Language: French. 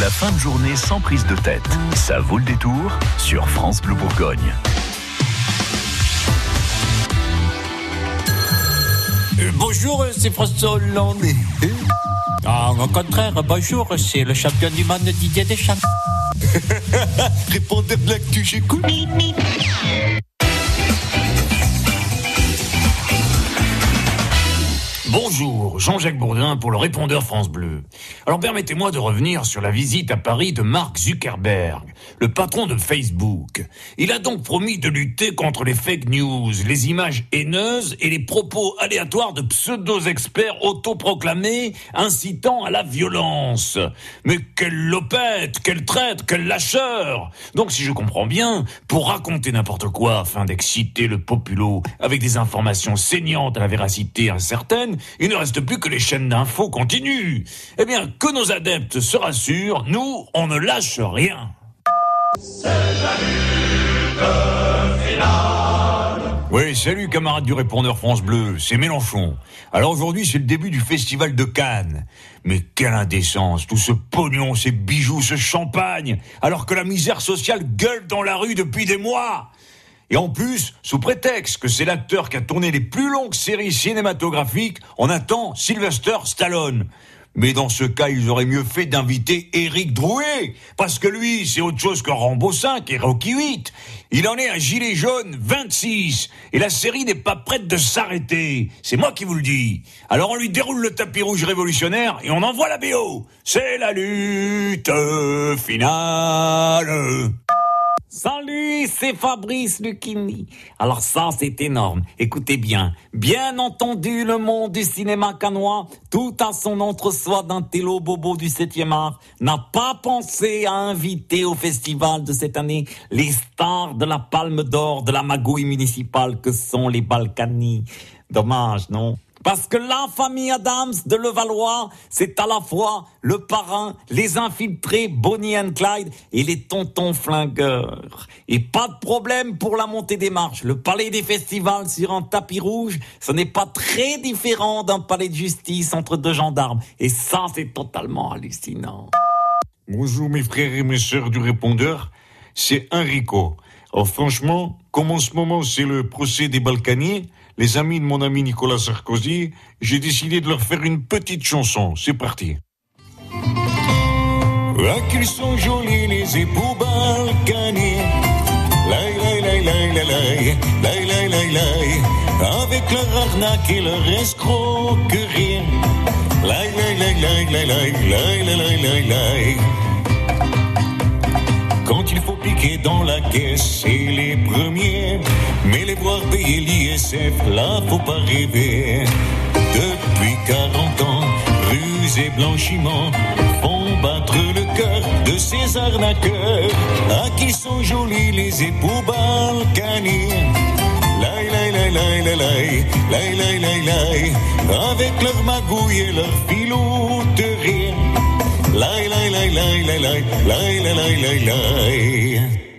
La fin de journée sans prise de tête. Ça vaut le détour sur France Bleu Bourgogne. Euh, bonjour, c'est François Hollande. Ah, au contraire, bonjour, c'est le champion du monde Didier Deschamps. Répondez de l'actu, j'écoute. Bonjour, Jean-Jacques Bourdin pour le répondeur France Bleu. Alors permettez-moi de revenir sur la visite à Paris de Mark Zuckerberg, le patron de Facebook. Il a donc promis de lutter contre les fake news, les images haineuses et les propos aléatoires de pseudo-experts autoproclamés incitant à la violence. Mais quelle lopette, quelle traite, quel lâcheur Donc si je comprends bien, pour raconter n'importe quoi afin d'exciter le populo avec des informations saignantes à la véracité incertaine, il ne reste plus que les chaînes d'infos continuent. Eh bien, que nos adeptes se rassurent, nous, on ne lâche rien. Oui, salut camarades du répondeur France Bleu, c'est Mélenchon. Alors aujourd'hui, c'est le début du festival de Cannes. Mais quelle indécence, tout ce pognon, ces bijoux, ce champagne, alors que la misère sociale gueule dans la rue depuis des mois. Et en plus, sous prétexte que c'est l'acteur qui a tourné les plus longues séries cinématographiques, on attend Sylvester Stallone. Mais dans ce cas, ils auraient mieux fait d'inviter Eric Drouet, parce que lui, c'est autre chose que Rambo 5 et Rocky 8. Il en est un gilet jaune 26, et la série n'est pas prête de s'arrêter. C'est moi qui vous le dis. Alors on lui déroule le tapis rouge révolutionnaire et on envoie la BO. C'est la lutte finale. Salut, c'est Fabrice Lucchini. Alors ça, c'est énorme. Écoutez bien. Bien entendu, le monde du cinéma canois, tout à son entre-soi d'un télo bobo du 7e art, n'a pas pensé à inviter au festival de cette année les stars de la palme d'or de la magouille municipale que sont les Balkany. Dommage, non? Parce que la famille Adams de Levallois, c'est à la fois le parrain, les infiltrés Bonnie and Clyde et les tontons flingueurs. Et pas de problème pour la montée des marches. Le palais des festivals sur un tapis rouge, ce n'est pas très différent d'un palais de justice entre deux gendarmes. Et ça, c'est totalement hallucinant. Bonjour mes frères et mes sœurs du répondeur, c'est Enrico. Alors franchement, comme en ce moment c'est le procès des Balkaniers, les amis de mon ami Nicolas Sarkozy, j'ai décidé de leur faire une petite chanson. C'est parti. Ah, qu'ils sont jolis les époux balkaniers. Laï, laï, laï, laï, laï, laï, laï, laï. Avec leur arnaque et leur escroquerie. Laï, laï, laï, laï, laï, laï, laï, laï, laï, laï, faut piquer dans la caisse, c'est les premiers. Mais les voir payer l'ISF, là, faut pas rêver. Depuis 40 ans, ruse et blanchiment font battre le cœur de ces arnaqueurs. À qui sont jolis les époux balkaniers. Laï, laï, laï, laï, laï, laï, laï, laï, avec leur magouille et leur filouterie. lay, lay, lay, lay, lay, lay, lay, lay.